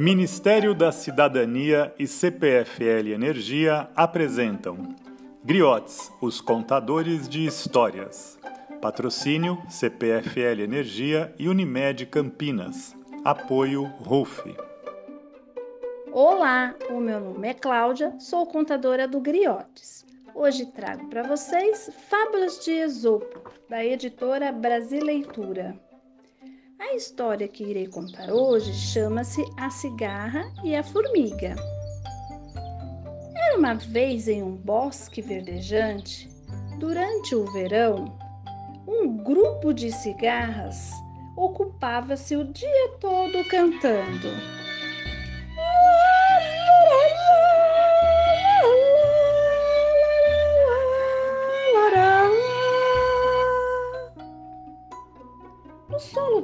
Ministério da Cidadania e CPFL Energia apresentam Griotes, os contadores de histórias. Patrocínio CPFL Energia e Unimed Campinas. Apoio RUF. Olá, o meu nome é Cláudia, sou contadora do Griotes. Hoje trago para vocês Fábulas de Esopo, da editora Brasileitura. A história que irei contar hoje chama-se A Cigarra e a Formiga. Era uma vez em um bosque verdejante, durante o verão, um grupo de cigarras ocupava-se o dia todo cantando.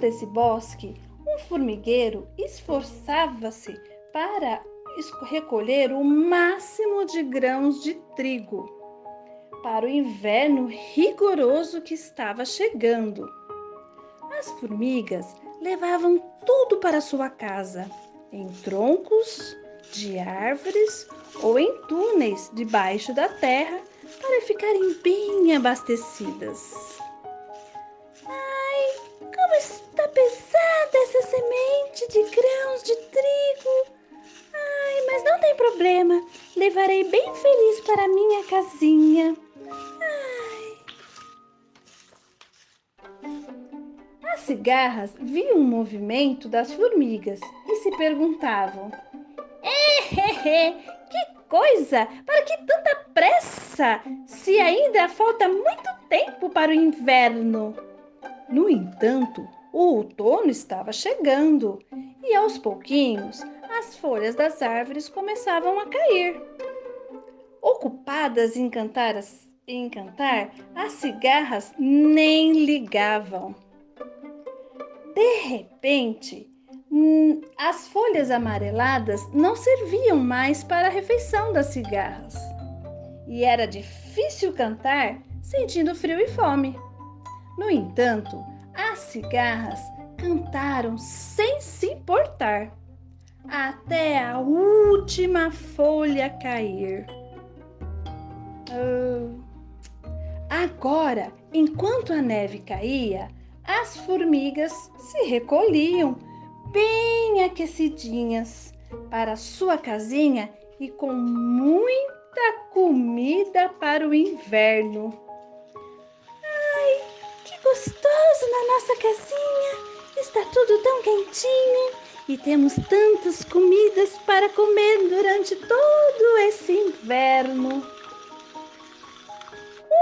Desse bosque, um formigueiro esforçava-se para recolher o máximo de grãos de trigo para o inverno rigoroso que estava chegando. As formigas levavam tudo para sua casa, em troncos de árvores ou em túneis debaixo da terra para ficarem bem abastecidas. Levarei bem feliz para minha casinha. Ai. As cigarras viam o movimento das formigas e se perguntavam: Ehehe, que coisa! Para que tanta pressa? Se ainda falta muito tempo para o inverno. No entanto, o outono estava chegando e aos pouquinhos as folhas das árvores começavam a cair. Ocupadas em cantar, em cantar as cigarras nem ligavam. De repente, hum, as folhas amareladas não serviam mais para a refeição das cigarras. E era difícil cantar sentindo frio e fome. No entanto, as cigarras cantaram sem se importar, até a última folha cair. Oh. Agora, enquanto a neve caía, as formigas se recolhiam, bem aquecidinhas, para sua casinha e com muita comida para o inverno gostoso na nossa casinha. Está tudo tão quentinho e temos tantas comidas para comer durante todo esse inverno.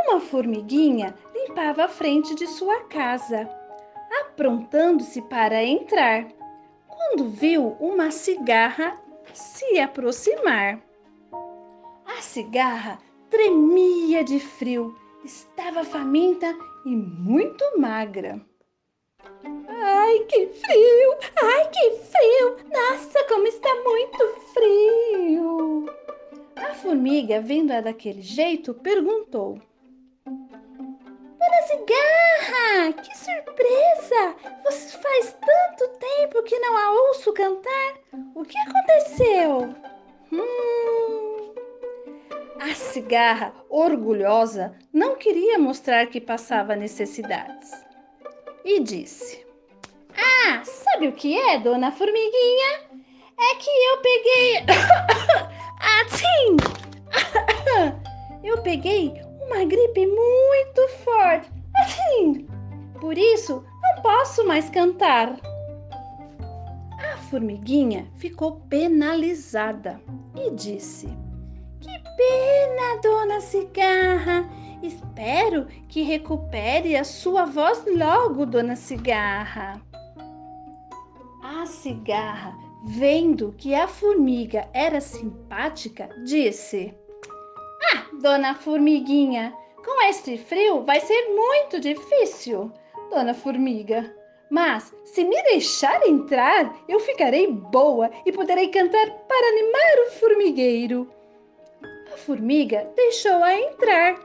Uma formiguinha limpava a frente de sua casa, aprontando-se para entrar, quando viu uma cigarra se aproximar. A cigarra tremia de frio, estava faminta e muito magra. Ai, que frio! Ai, que frio! Nossa, como está muito frio! A formiga, vendo-a daquele jeito, perguntou: Dona Cigarra, que surpresa! Você faz tanto tempo que não a ouço cantar. O que aconteceu? Hum, a cigarra, orgulhosa, não queria mostrar que passava necessidades. E disse: Ah, sabe o que é, dona Formiguinha? É que eu peguei. assim! eu peguei uma gripe muito forte. Assim! Por isso, não posso mais cantar. A formiguinha ficou penalizada e disse: que pena, dona Cigarra. Espero que recupere a sua voz logo, dona Cigarra. A cigarra, vendo que a formiga era simpática, disse: Ah, dona Formiguinha, com este frio vai ser muito difícil, dona Formiga. Mas se me deixar entrar, eu ficarei boa e poderei cantar para animar o formigueiro a formiga deixou-a entrar.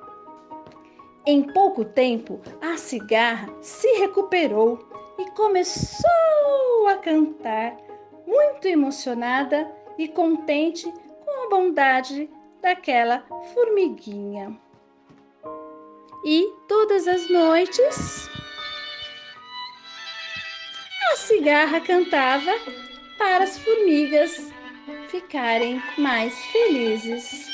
Em pouco tempo, a cigarra se recuperou e começou a cantar muito emocionada e contente com a bondade daquela formiguinha. E todas as noites a cigarra cantava para as formigas ficarem mais felizes.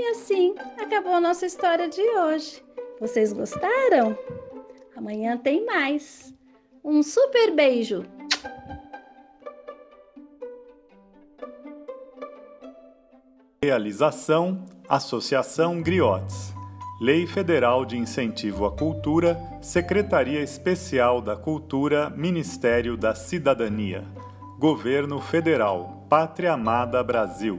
E assim acabou a nossa história de hoje. Vocês gostaram? Amanhã tem mais. Um super beijo! Realização Associação Griotes. Lei Federal de Incentivo à Cultura, Secretaria Especial da Cultura, Ministério da Cidadania. Governo Federal, Pátria Amada Brasil.